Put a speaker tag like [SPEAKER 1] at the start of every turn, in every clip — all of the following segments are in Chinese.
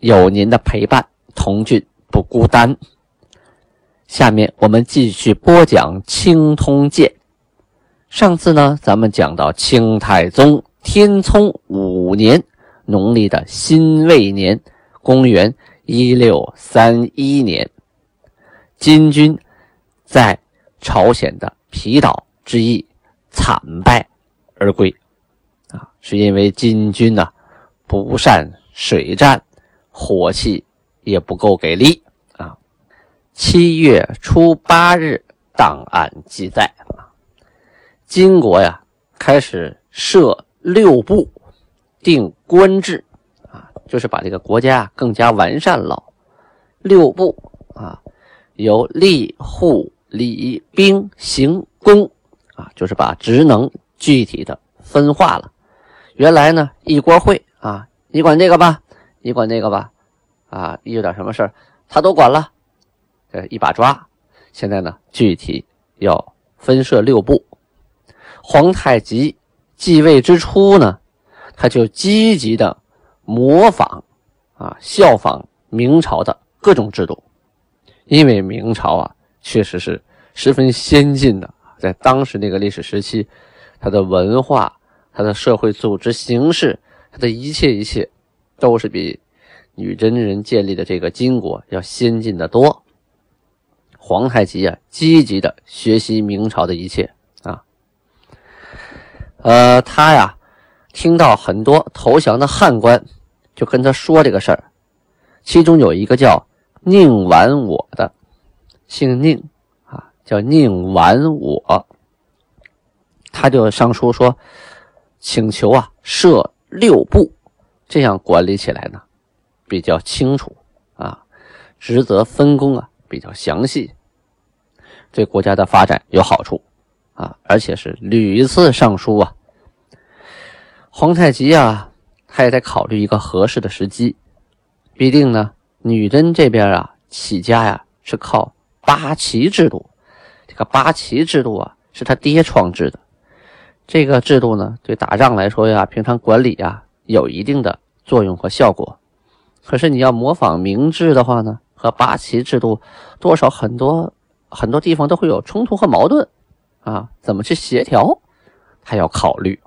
[SPEAKER 1] 有您的陪伴，童俊不孤单。下面我们继续播讲《清通鉴》。上次呢，咱们讲到清太宗天聪五年，农历的辛未年，公元一六三一年，金军在朝鲜的皮岛之役惨败而归。啊，是因为金军呢不善水战。火气也不够给力啊！七月初八日，档案记载啊，金国呀开始设六部，定官制啊，就是把这个国家更加完善了。六部啊，由吏、户、礼、兵、刑、工啊，就是把职能具体的分化了。原来呢，一锅烩啊，你管这个吧。你管那个吧，啊，一有点什么事儿，他都管了，呃，一把抓。现在呢，具体要分设六部。皇太极继位之初呢，他就积极的模仿啊，效仿明朝的各种制度，因为明朝啊，确实是十分先进的，在当时那个历史时期，它的文化、它的社会组织形式、它的一切一切。都是比女真人建立的这个金国要先进的多。皇太极啊，积极的学习明朝的一切啊。呃，他呀，听到很多投降的汉官就跟他说这个事儿，其中有一个叫宁完我的，姓宁啊，叫宁完我，他就上书说，请求啊设六部。这样管理起来呢，比较清楚啊，职责分工啊比较详细，对国家的发展有好处啊，而且是屡次上书啊。皇太极啊，他也在考虑一个合适的时机。毕竟呢，女真这边啊起家呀是靠八旗制度，这个八旗制度啊是他爹创制的，这个制度呢对打仗来说呀，平常管理呀。有一定的作用和效果，可是你要模仿明制的话呢，和八旗制度多少很多很多地方都会有冲突和矛盾啊，怎么去协调，还要考虑，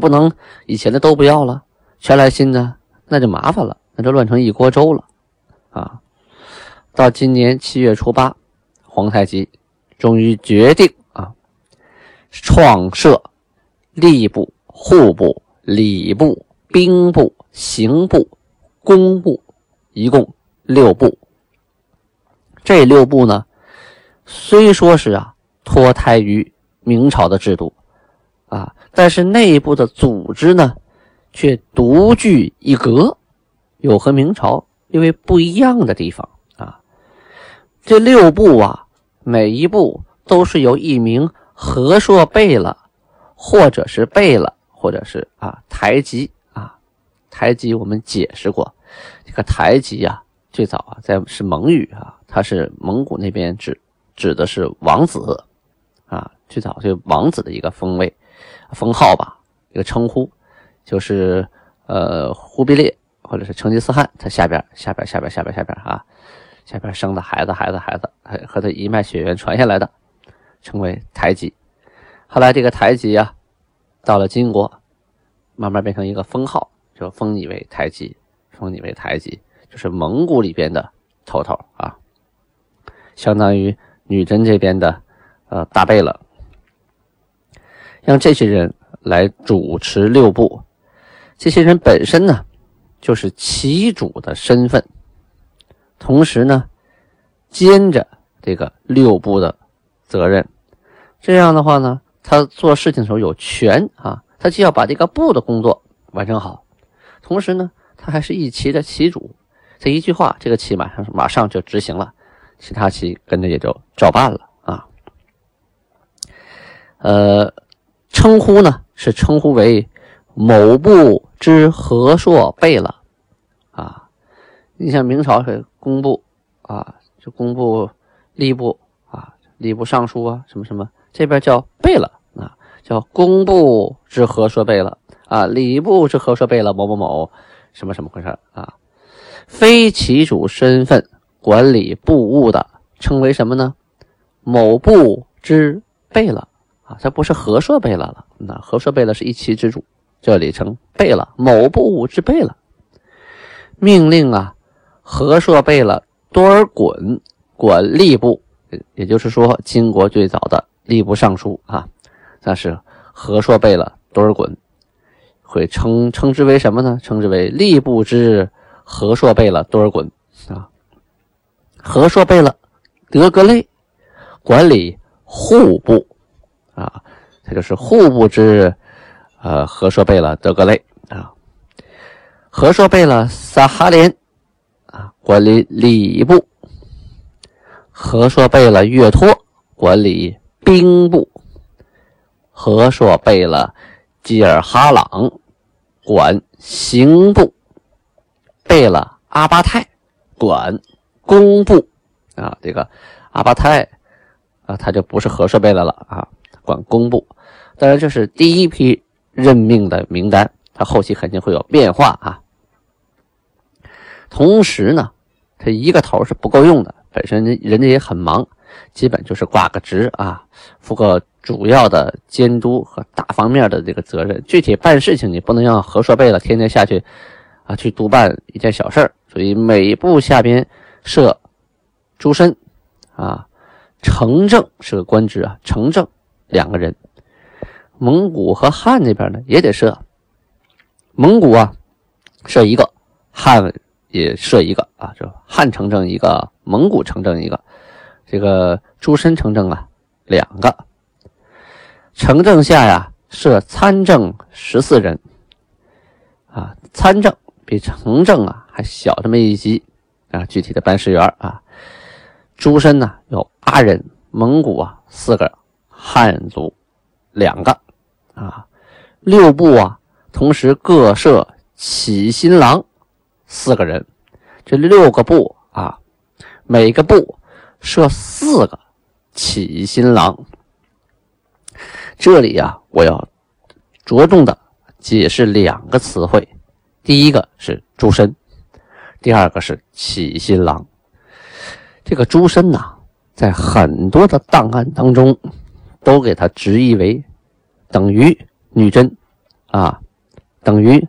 [SPEAKER 1] 不能以前的都不要了，全来新的，那就麻烦了，那就乱成一锅粥了啊！到今年七月初八，皇太极终于决定啊，创设吏部、户部。礼部、兵部、刑部、工部，一共六部。这六部呢，虽说是啊脱胎于明朝的制度啊，但是内部的组织呢，却独具一格，有和明朝因为不一样的地方啊。这六部啊，每一部都是由一名和硕贝勒，或者是贝勒。或者是啊，台吉啊，台吉我们解释过，这个台吉啊，最早啊在是蒙语啊，它是蒙古那边指指的是王子啊，最早就王子的一个封位封号吧，一个称呼，就是呃忽必烈或者是成吉思汗他下边下边下边下边下边啊，下边生的孩子孩子孩子和他一脉血缘传下来的，称为台吉。后来这个台吉啊。到了金国，慢慢变成一个封号，就封你为太极，封你为太极，就是蒙古里边的头头啊，相当于女真这边的呃大贝勒，让这些人来主持六部。这些人本身呢，就是旗主的身份，同时呢，兼着这个六部的责任。这样的话呢。他做事情的时候有权啊，他既要把这个部的工作完成好，同时呢，他还是一旗的旗主。这一句话，这个旗马上马上就执行了，其他旗跟着也就照办了啊。呃，称呼呢是称呼为某部之和硕贝勒啊。你像明朝是工部啊，就工部吏部啊，吏部尚书啊，什么什么，这边叫贝勒啊，叫工部之和硕贝勒啊，礼部之和硕贝勒某某某，什么什么回事啊？非旗主身份管理部务的，称为什么呢？某部之贝勒啊，这不是和硕贝勒了。那和硕贝勒是一旗之主，这里称贝勒，某部之贝勒。命令啊，和硕贝勒多尔衮管吏部，也就是说，金国最早的吏部尚书啊，那是和硕贝勒多尔衮，会称称之为什么呢？称之为吏部之。和硕贝勒多尔衮啊，和硕贝勒德格类管理户部啊，他就是户部之呃和硕贝勒德格类啊。和硕贝勒萨哈连啊管理礼部，和硕贝勒岳托管理兵部，和硕贝勒吉尔哈朗管刑部。贝勒阿巴泰管工部啊，这个阿巴泰啊，他就不是和硕贝勒了啊，管工部。当然，这是第一批任命的名单，他后期肯定会有变化啊。同时呢，他一个头是不够用的，本身人家也很忙，基本就是挂个职啊，负个主要的监督和大方面的这个责任。具体办事情，你不能让和硕贝勒天天下去。啊，去督办一件小事儿，所以每部下边设诸身啊，城正是个官职啊，城正两个人。蒙古和汉那边呢也得设，蒙古啊设一个，汉也设一个啊，就汉城正一个，蒙古城正一个，这个诸身城正啊两个。城正下呀设参政十四人啊，参政。比城正啊还小这么一级啊，具体的办事员啊，诸身呢有八人，蒙古啊四个，汉族两个啊，六部啊同时各设起新郎四个人，这六个部啊，每个部设四个起新郎。这里呀，我要着重的解释两个词汇。第一个是诸身，第二个是起新郎。这个诸身呐，在很多的档案当中，都给他直译为等于女真啊，等于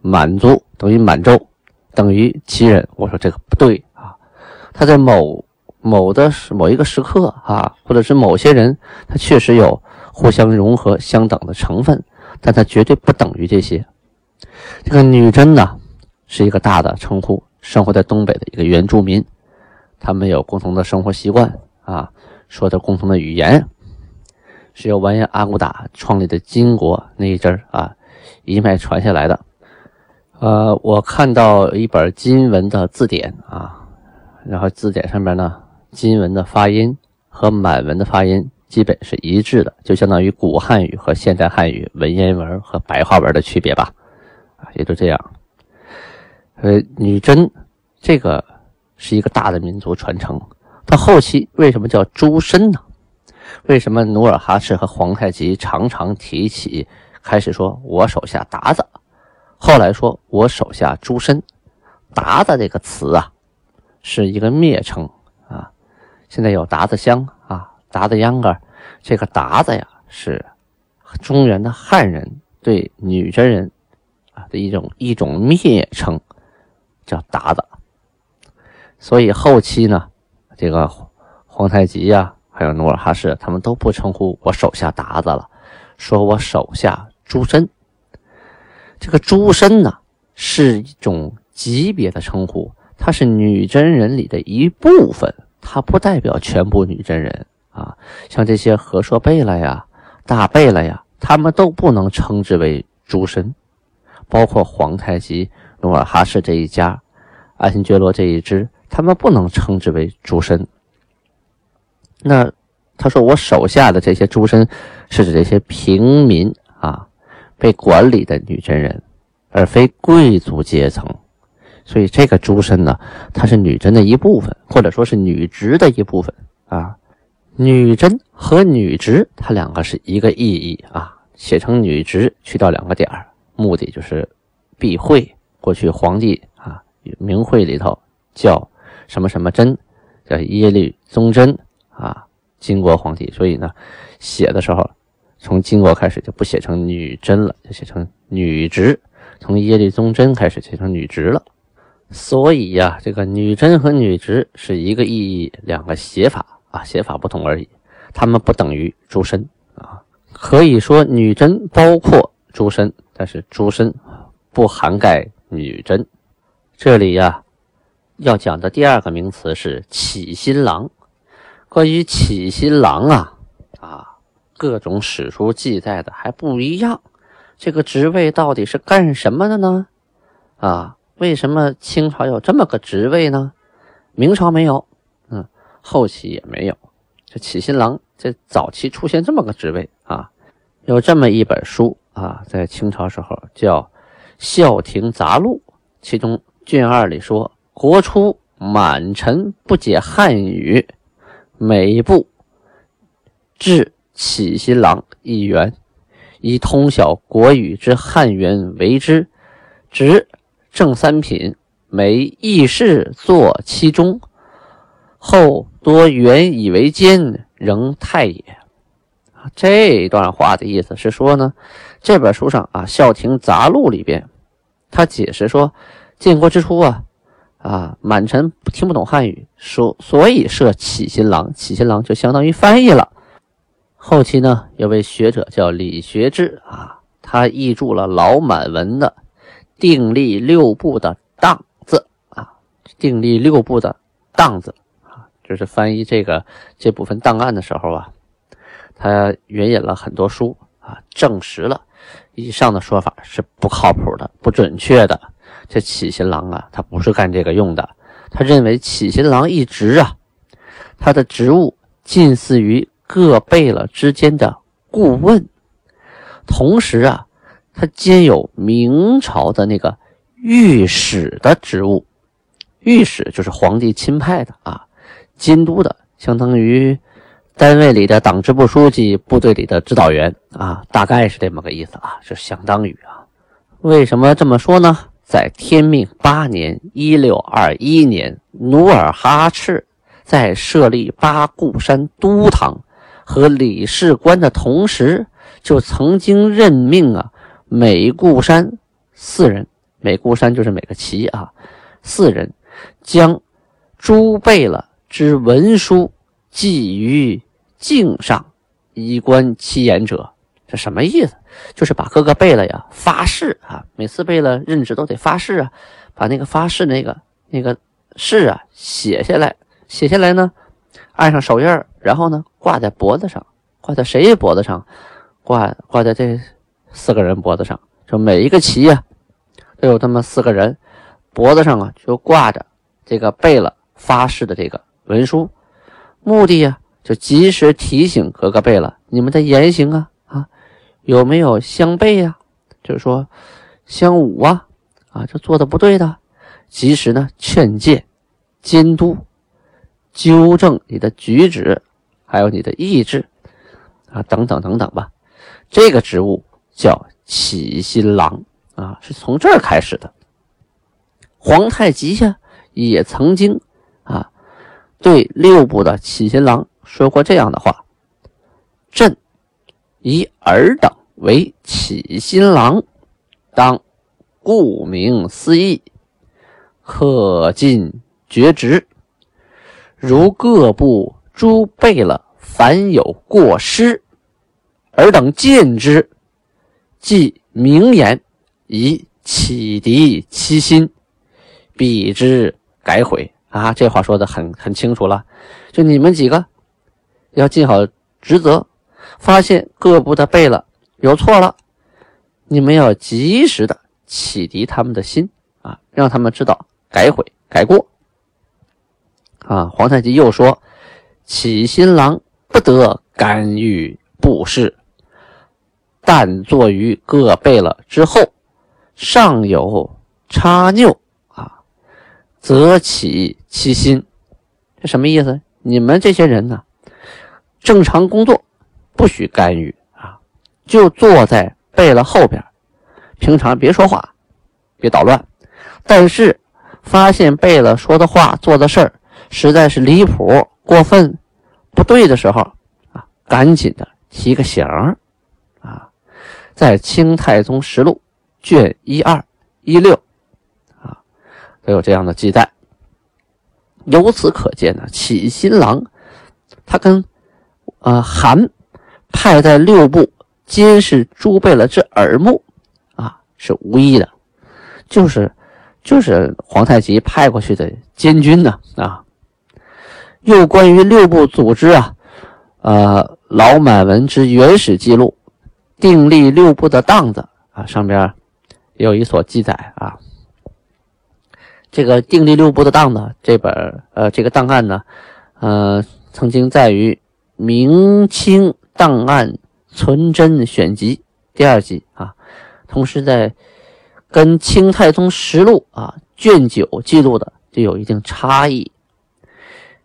[SPEAKER 1] 满族，等于满洲，等于旗人。我说这个不对啊，他在某某的某一个时刻啊，或者是某些人，他确实有互相融合、相等的成分，但他绝对不等于这些。这个女真呢，是一个大的称呼，生活在东北的一个原住民，他们有共同的生活习惯啊，说着共同的语言，是由完颜阿骨打创立的金国那一阵啊一脉传下来的。呃，我看到一本金文的字典啊，然后字典上面呢，金文的发音和满文的发音基本是一致的，就相当于古汉语和现代汉语文言文和白话文的区别吧。啊也就这样，呃，女真这个是一个大的民族传承。到后期为什么叫诸身呢？为什么努尔哈赤和皇太极常常提起？开始说我手下鞑子，后来说我手下诸身。鞑子这个词啊，是一个蔑称。现在有鞑子乡啊，鞑子秧歌，这个鞑子呀，是中原的汉人对女真人。啊的一种一种蔑称，叫鞑子。所以后期呢，这个皇太极呀，还有努尔哈赤，他们都不称呼我手下鞑子了，说我手下诸身。这个诸身呢，是一种级别的称呼，它是女真人里的一部分，它不代表全部女真人啊。像这些和硕贝勒呀、大贝勒呀，他们都不能称之为诸身。包括皇太极、努尔哈赤这一家，爱新觉罗这一支，他们不能称之为诸身。那他说我手下的这些诸身，是指这些平民啊，被管理的女真人，而非贵族阶层。所以这个诸身呢，它是女真的一部分，或者说是女直的一部分啊。女真和女直，它两个是一个意义啊，写成女直，去掉两个点儿，目的就是避讳。过去皇帝啊，名讳里头叫什么什么真，叫耶律宗真啊，金国皇帝。所以呢，写的时候从金国开始就不写成女真了，就写成女直。从耶律宗真开始写成女直了。所以呀，这个女真和女直是一个意义，两个写法啊，写法不同而已。他们不等于诸身啊，可以说女真包括诸身，但是诸身不涵盖。女真，这里呀，要讲的第二个名词是起新郎。关于起新郎啊，啊，各种史书记载的还不一样。这个职位到底是干什么的呢？啊，为什么清朝有这么个职位呢？明朝没有，嗯，后期也没有。这起新郎，这早期出现这么个职位啊，有这么一本书啊，在清朝时候叫。《孝亭杂录》其中卷二里说：“国初满臣不解汉语，每一部置启新郎一员，以通晓国语之汉源为之。执正三品，每议事坐其中。后多原以为监，仍太也。”这段话的意思是说呢，这本书上啊，《孝亭杂录》里边，他解释说，建国之初啊，啊，满臣听不懂汉语，所所以设启新郎，启新郎就相当于翻译了。后期呢，有位学者叫李学之啊，他译注了老满文的“定立六部”的“当”字啊，“定立六部”的“当”字啊，就是翻译这个这部分档案的时候啊。他援引了很多书啊，证实了以上的说法是不靠谱的、不准确的。这启新郎啊，他不是干这个用的。他认为启新郎一职啊，他的职务近似于各贝勒之间的顾问，同时啊，他兼有明朝的那个御史的职务。御史就是皇帝钦派的啊，监督的，相当于。单位里的党支部书记，部队里的指导员啊，大概是这么个意思啊，是相当于啊。为什么这么说呢？在天命八年（一六二一年），努尔哈赤在设立八固山都堂和理事官的同时，就曾经任命啊每固山四人，每固山就是每个旗啊四人，将诸贝勒之文书。寄于镜上，以观其言者，这什么意思？就是把各个贝勒呀发誓啊，每次贝勒任职都得发誓啊，把那个发誓那个那个誓啊写下来，写下来呢，按上手印然后呢挂在脖子上，挂在谁脖子上？挂挂在这四个人脖子上，就每一个旗呀都有这么四个人脖子上啊，就挂着这个贝勒发誓的这个文书。目的呀，就及时提醒各个贝勒，你们的言行啊啊，有没有相悖呀？就是说相武啊啊，这做的不对的，及时呢劝诫、监督、纠正你的举止，还有你的意志啊，等等等等吧。这个职务叫启新郎啊，是从这儿开始的。皇太极呀，也曾经啊。对六部的启新郎说过这样的话：“朕以尔等为启新郎，当顾名思义，恪尽厥职。如各部诸贝勒凡有过失，尔等见之，即名言以启迪其心，必之改悔。”啊，这话说的很很清楚了，就你们几个要尽好职责，发现各部的背了有错了，你们要及时的启迪他们的心啊，让他们知道改悔改过。啊，皇太极又说：“启新郎不得干预布事，但坐于各贝勒之后，上有插拗啊，则起其心。”这什么意思？你们这些人呢，正常工作不许干预啊，就坐在贝勒后边，平常别说话，别捣乱。但是发现贝勒说的话、做的事儿。实在是离谱、过分、不对的时候啊，赶紧的提个醒！在《清太宗实录》卷一二一六啊，都有这样的记载。由此可见呢，启新郎他跟啊韩派在六部监视朱贝勒之耳目啊是无异的，就是就是皇太极派过去的监军呢啊。又关于六部组织啊，呃，老满文之原始记录，定立六部的档子啊，上边有一所记载啊。这个定立六部的档子这本呃这个档案呢，呃，曾经在于《明清档案存真选集》第二集啊，同时在跟《清太宗实录》啊卷九记录的就有一定差异。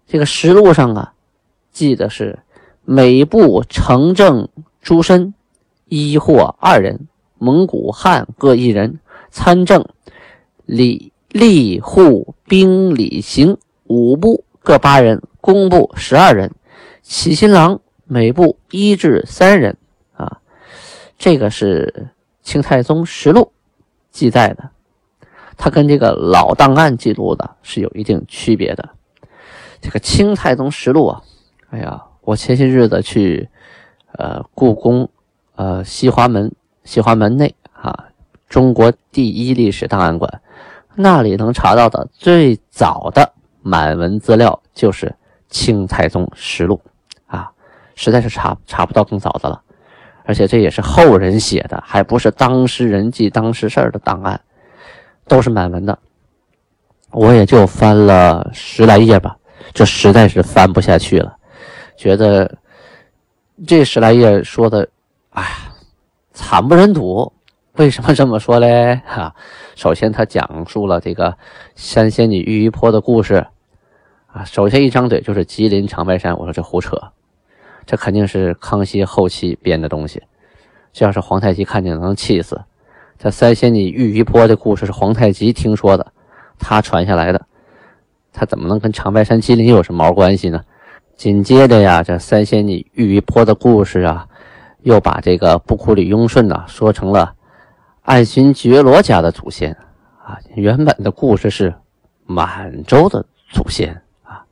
[SPEAKER 1] 这个实录上啊，记的是每部城正诸身一或二人，蒙古汉各一人，参政礼吏户兵礼刑五部各八人，工部十二人，启新郎每部一至三人啊。这个是清太宗实录记载的，它跟这个老档案记录的是有一定区别的。这个《清太宗实录》啊，哎呀，我前些日子去，呃，故宫，呃，西华门，西华门内啊，中国第一历史档案馆，那里能查到的最早的满文资料就是《清太宗实录》啊，实在是查查不到更早的了，而且这也是后人写的，还不是当事人记当时事儿的档案，都是满文的，我也就翻了十来页吧。这实在是翻不下去了，觉得这十来页说的，哎，惨不忍睹。为什么这么说嘞？哈，首先他讲述了这个三仙女玉衣坡的故事，啊，首先一张嘴就是吉林长白山。我说这胡扯，这肯定是康熙后期编的东西。这要是皇太极看见，能气死。这三仙女玉衣坡的故事是皇太极听说的，他传下来的。他怎么能跟长白山吉林有什么毛关系呢？紧接着呀，这三仙女玉衣坡的故事啊，又把这个布库里雍顺呢说成了爱新觉罗家的祖先啊。原本的故事是满洲的祖先啊。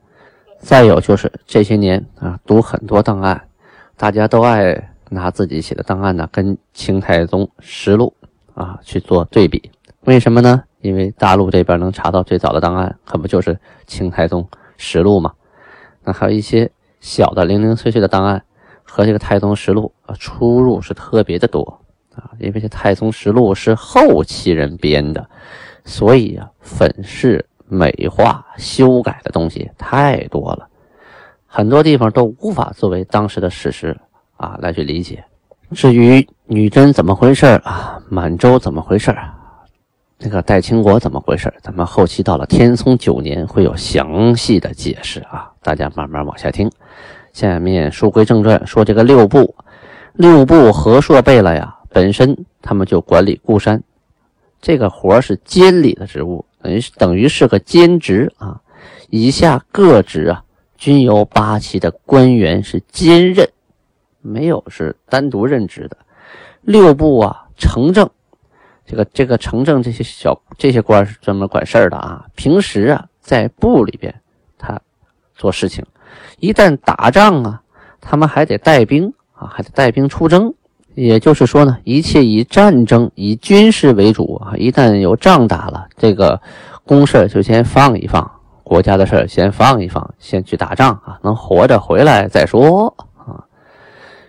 [SPEAKER 1] 再有就是这些年啊，读很多档案，大家都爱拿自己写的档案呢跟《清太宗实录》啊去做对比，为什么呢？因为大陆这边能查到最早的档案，可不就是《清太宗实录》吗？那还有一些小的零零碎碎的档案，和这个《太宗实录》啊出入是特别的多啊。因为这《太宗实录》是后期人编的，所以啊粉饰美化、修改的东西太多了，很多地方都无法作为当时的史实啊来去理解。至于女真怎么回事啊，满洲怎么回事啊？那个代清国怎么回事？咱们后期到了天聪九年会有详细的解释啊，大家慢慢往下听。下面书归正传，说这个六部，六部和硕贝勒呀，本身他们就管理固山，这个活是监理的职务，等于是等于是个兼职啊。以下各职啊，均由八旗的官员是兼任，没有是单独任职的。六部啊，城正。这个这个城正这些小这些官是专门管事儿的啊。平时啊，在部里边他做事情，一旦打仗啊，他们还得带兵啊，还得带兵出征。也就是说呢，一切以战争、以军事为主啊。一旦有仗打了，这个公事就先放一放，国家的事先放一放，先去打仗啊，能活着回来再说啊。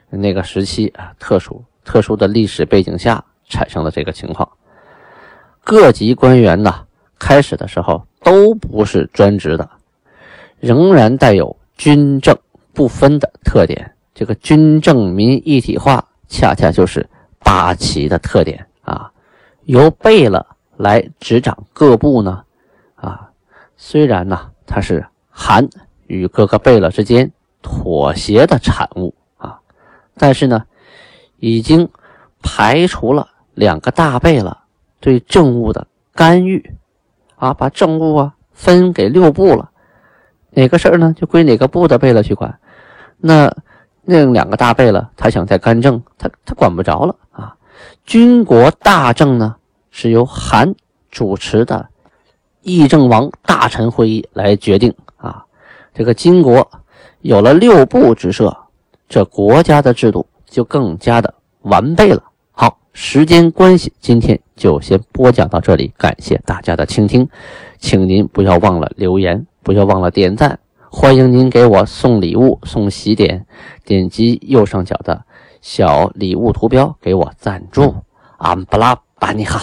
[SPEAKER 1] 那个时期啊，特殊特殊的历史背景下。产生了这个情况，各级官员呢开始的时候都不是专职的，仍然带有军政不分的特点。这个军政民一体化，恰恰就是八旗的特点啊。由贝勒来执掌各部呢，啊，虽然呢它是韩与各个贝勒之间妥协的产物啊，但是呢，已经排除了两个大贝勒对政务的干预啊，把政务啊分给六部了，哪个事儿呢就归哪个部的贝勒去管，那。那两个大贝勒，他想再干政，他他管不着了啊！军国大政呢，是由韩主持的议政王大臣会议来决定啊。这个金国有了六部之设，这国家的制度就更加的完备了。好，时间关系，今天就先播讲到这里，感谢大家的倾听，请您不要忘了留言，不要忘了点赞。欢迎您给我送礼物、送喜点，点击右上角的小礼物图标给我赞助。安布拉巴尼哈。